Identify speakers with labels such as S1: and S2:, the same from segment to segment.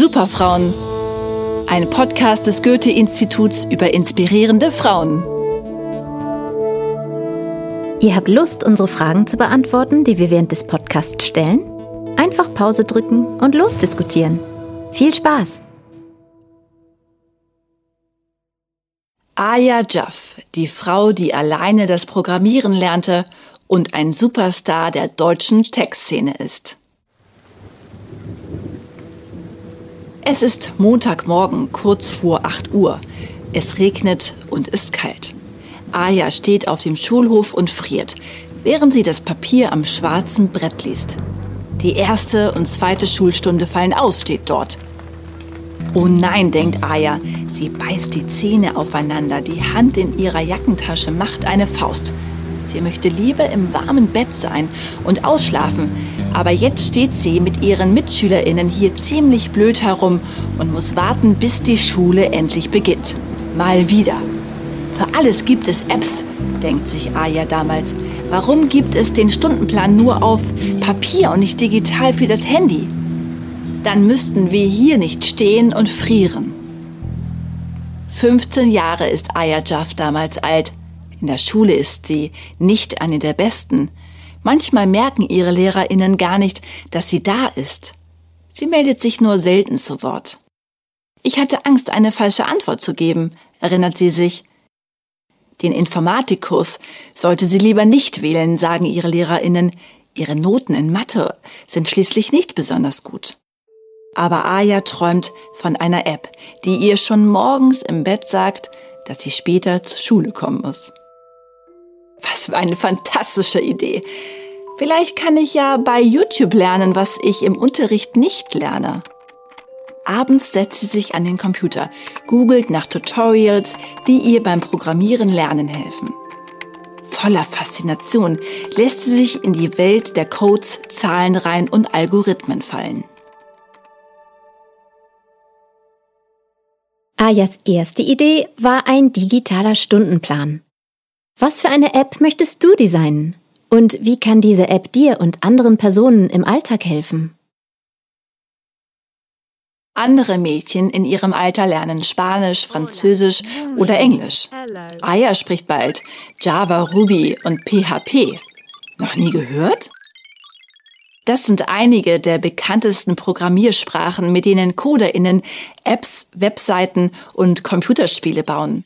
S1: Superfrauen. Ein Podcast des Goethe-Instituts über inspirierende Frauen.
S2: Ihr habt Lust, unsere Fragen zu beantworten, die wir während des Podcasts stellen? Einfach Pause drücken und losdiskutieren. Viel Spaß!
S1: Aya Jaff, die Frau, die alleine das Programmieren lernte und ein Superstar der deutschen Tech-Szene ist. Es ist Montagmorgen, kurz vor 8 Uhr. Es regnet und ist kalt. Aya steht auf dem Schulhof und friert, während sie das Papier am schwarzen Brett liest. Die erste und zweite Schulstunde fallen aus, steht dort. Oh nein, denkt Aya. Sie beißt die Zähne aufeinander, die Hand in ihrer Jackentasche macht eine Faust. Sie möchte lieber im warmen Bett sein und ausschlafen, aber jetzt steht sie mit ihren Mitschülerinnen hier ziemlich blöd herum und muss warten, bis die Schule endlich beginnt. Mal wieder. Für alles gibt es Apps, denkt sich Aya damals. Warum gibt es den Stundenplan nur auf Papier und nicht digital für das Handy? Dann müssten wir hier nicht stehen und frieren. 15 Jahre ist Aya Jaff damals alt. In der Schule ist sie nicht eine der besten. Manchmal merken ihre Lehrerinnen gar nicht, dass sie da ist. Sie meldet sich nur selten zu Wort. Ich hatte Angst, eine falsche Antwort zu geben, erinnert sie sich. Den Informatikkurs sollte sie lieber nicht wählen, sagen ihre Lehrerinnen. Ihre Noten in Mathe sind schließlich nicht besonders gut. Aber Aya träumt von einer App, die ihr schon morgens im Bett sagt, dass sie später zur Schule kommen muss. Was für eine fantastische Idee. Vielleicht kann ich ja bei YouTube lernen, was ich im Unterricht nicht lerne. Abends setzt sie sich an den Computer, googelt nach Tutorials, die ihr beim Programmieren lernen helfen. Voller Faszination lässt sie sich in die Welt der Codes, Zahlenreihen und Algorithmen fallen.
S2: Ayas erste Idee war ein digitaler Stundenplan. Was für eine App möchtest du designen? Und wie kann diese App dir und anderen Personen im Alltag helfen?
S1: Andere Mädchen in ihrem Alter lernen Spanisch, Französisch oder Englisch. Aya spricht bald Java, Ruby und PHP. Noch nie gehört? Das sind einige der bekanntesten Programmiersprachen, mit denen Coderinnen Apps, Webseiten und Computerspiele bauen.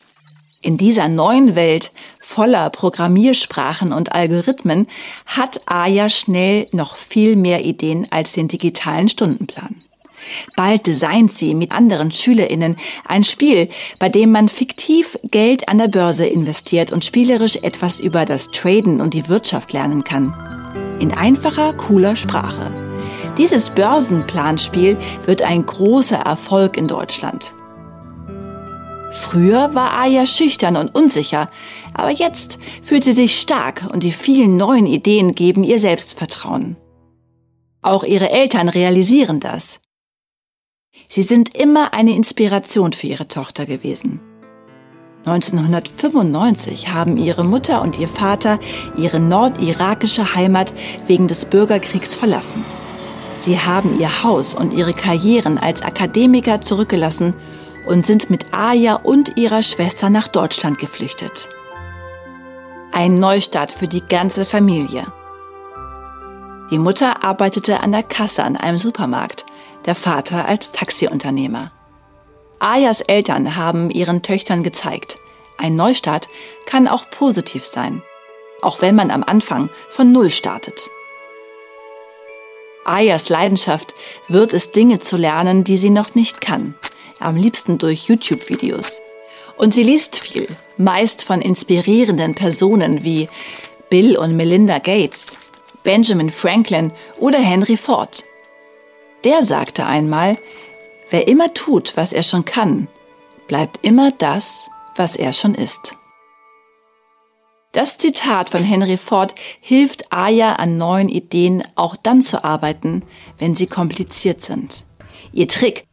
S1: In dieser neuen Welt voller Programmiersprachen und Algorithmen hat Aya schnell noch viel mehr Ideen als den digitalen Stundenplan. Bald designt sie mit anderen Schülerinnen ein Spiel, bei dem man fiktiv Geld an der Börse investiert und spielerisch etwas über das Traden und die Wirtschaft lernen kann. In einfacher, cooler Sprache. Dieses Börsenplanspiel wird ein großer Erfolg in Deutschland. Früher war Aya schüchtern und unsicher, aber jetzt fühlt sie sich stark und die vielen neuen Ideen geben ihr Selbstvertrauen. Auch ihre Eltern realisieren das. Sie sind immer eine Inspiration für ihre Tochter gewesen. 1995 haben ihre Mutter und ihr Vater ihre nordirakische Heimat wegen des Bürgerkriegs verlassen. Sie haben ihr Haus und ihre Karrieren als Akademiker zurückgelassen und sind mit Aya und ihrer Schwester nach Deutschland geflüchtet. Ein Neustart für die ganze Familie. Die Mutter arbeitete an der Kasse an einem Supermarkt, der Vater als Taxiunternehmer. Ayas Eltern haben ihren Töchtern gezeigt, ein Neustart kann auch positiv sein, auch wenn man am Anfang von Null startet. Ayas Leidenschaft wird es, Dinge zu lernen, die sie noch nicht kann am liebsten durch YouTube-Videos. Und sie liest viel, meist von inspirierenden Personen wie Bill und Melinda Gates, Benjamin Franklin oder Henry Ford. Der sagte einmal, wer immer tut, was er schon kann, bleibt immer das, was er schon ist. Das Zitat von Henry Ford hilft Aya an neuen Ideen auch dann zu arbeiten, wenn sie kompliziert sind. Ihr Trick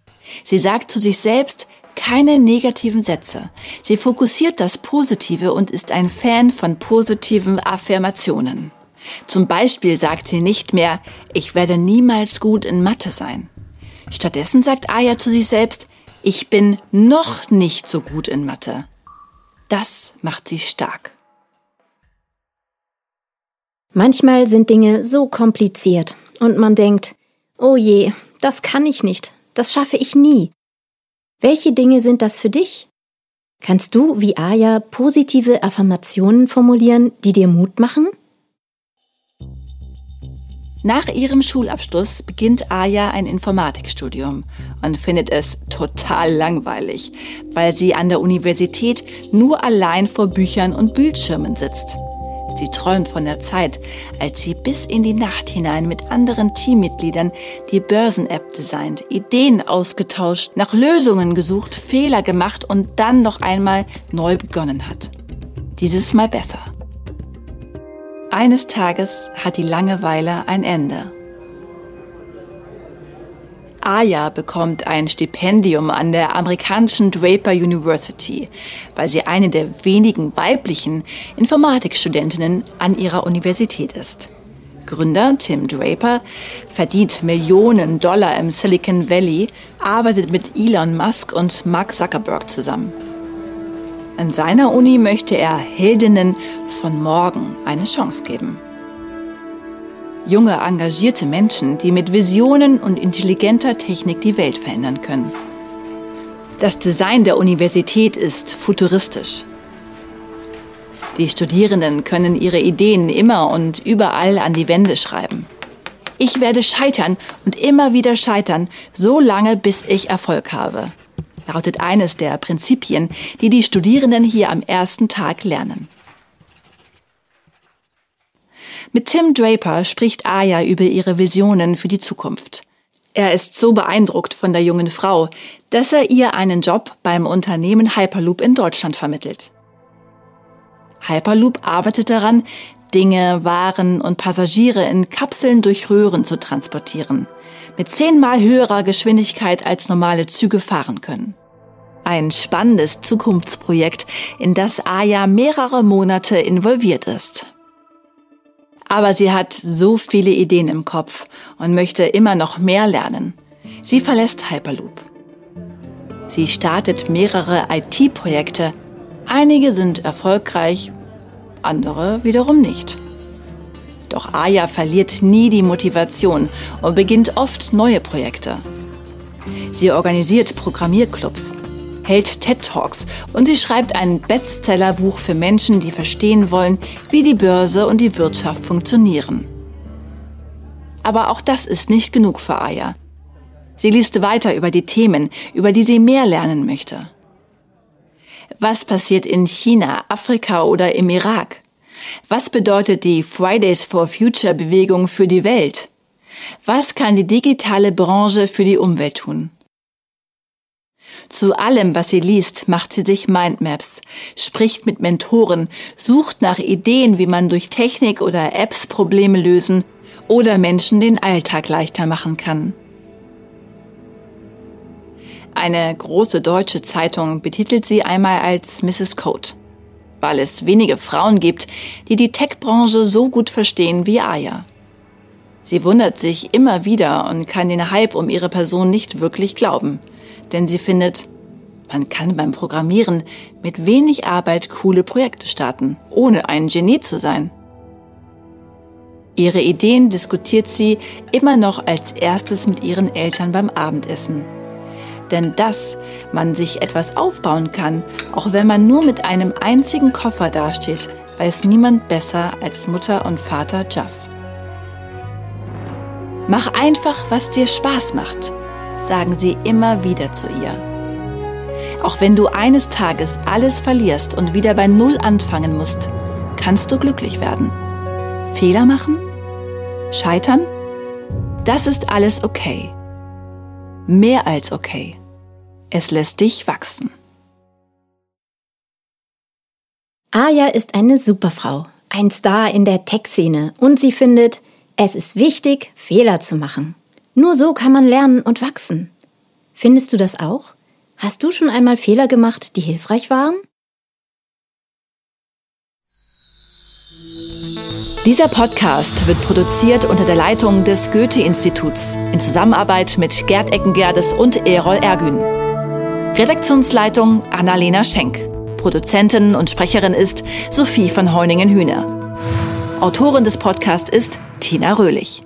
S1: Sie sagt zu sich selbst keine negativen Sätze. Sie fokussiert das Positive und ist ein Fan von positiven Affirmationen. Zum Beispiel sagt sie nicht mehr, ich werde niemals gut in Mathe sein. Stattdessen sagt Aya zu sich selbst, ich bin noch nicht so gut in Mathe. Das macht sie stark.
S2: Manchmal sind Dinge so kompliziert und man denkt, oh je, das kann ich nicht, das schaffe ich nie. Welche Dinge sind das für dich? Kannst du, wie Aya, positive Affirmationen formulieren, die dir Mut machen?
S1: Nach ihrem Schulabschluss beginnt Aya ein Informatikstudium und findet es total langweilig, weil sie an der Universität nur allein vor Büchern und Bildschirmen sitzt. Sie träumt von der Zeit, als sie bis in die Nacht hinein mit anderen Teammitgliedern die Börsen-App designt, Ideen ausgetauscht, nach Lösungen gesucht, Fehler gemacht und dann noch einmal neu begonnen hat. Dieses Mal besser. Eines Tages hat die Langeweile ein Ende. Aya bekommt ein Stipendium an der amerikanischen Draper University, weil sie eine der wenigen weiblichen Informatikstudentinnen an ihrer Universität ist. Gründer Tim Draper verdient Millionen Dollar im Silicon Valley, arbeitet mit Elon Musk und Mark Zuckerberg zusammen. An seiner Uni möchte er Heldinnen von morgen eine Chance geben junge, engagierte Menschen, die mit Visionen und intelligenter Technik die Welt verändern können. Das Design der Universität ist futuristisch. Die Studierenden können ihre Ideen immer und überall an die Wände schreiben. Ich werde scheitern und immer wieder scheitern, so lange bis ich Erfolg habe, lautet eines der Prinzipien, die die Studierenden hier am ersten Tag lernen. Mit Tim Draper spricht Aya über ihre Visionen für die Zukunft. Er ist so beeindruckt von der jungen Frau, dass er ihr einen Job beim Unternehmen Hyperloop in Deutschland vermittelt. Hyperloop arbeitet daran, Dinge, Waren und Passagiere in Kapseln durch Röhren zu transportieren, mit zehnmal höherer Geschwindigkeit als normale Züge fahren können. Ein spannendes Zukunftsprojekt, in das Aya mehrere Monate involviert ist. Aber sie hat so viele Ideen im Kopf und möchte immer noch mehr lernen. Sie verlässt Hyperloop. Sie startet mehrere IT-Projekte. Einige sind erfolgreich, andere wiederum nicht. Doch Aya verliert nie die Motivation und beginnt oft neue Projekte. Sie organisiert Programmierclubs, hält TED Talks und sie schreibt ein Bestsellerbuch für Menschen, die verstehen wollen, wie die Börse und die Wirtschaft funktionieren. Aber auch das ist nicht genug für Aya. Sie liest weiter über die Themen, über die sie mehr lernen möchte. Was passiert in China, Afrika oder im Irak? Was bedeutet die Fridays for Future Bewegung für die Welt? Was kann die digitale Branche für die Umwelt tun? Zu allem, was sie liest, macht sie sich Mindmaps, spricht mit Mentoren, sucht nach Ideen, wie man durch Technik oder Apps Probleme lösen oder Menschen den Alltag leichter machen kann. Eine große deutsche Zeitung betitelt sie einmal als Mrs. Code, weil es wenige Frauen gibt, die die Tech-Branche so gut verstehen wie Aya. Sie wundert sich immer wieder und kann den Hype um ihre Person nicht wirklich glauben denn sie findet, man kann beim Programmieren mit wenig Arbeit coole Projekte starten, ohne ein Genie zu sein. Ihre Ideen diskutiert sie immer noch als erstes mit ihren Eltern beim Abendessen. Denn dass man sich etwas aufbauen kann, auch wenn man nur mit einem einzigen Koffer dasteht, weiß niemand besser als Mutter und Vater Jaff. Mach einfach, was dir Spaß macht sagen sie immer wieder zu ihr. Auch wenn du eines Tages alles verlierst und wieder bei Null anfangen musst, kannst du glücklich werden. Fehler machen? Scheitern? Das ist alles okay. Mehr als okay. Es lässt dich wachsen.
S2: Aya ist eine Superfrau, ein Star in der Tech-Szene und sie findet, es ist wichtig, Fehler zu machen. Nur so kann man lernen und wachsen. Findest du das auch? Hast du schon einmal Fehler gemacht, die hilfreich waren?
S1: Dieser Podcast wird produziert unter der Leitung des Goethe-Instituts in Zusammenarbeit mit Gerd Eckengerdes und Erol Ergün. Redaktionsleitung Annalena Schenk. Produzentin und Sprecherin ist Sophie von Heuningen-Hühner. Autorin des Podcasts ist Tina Röhlich.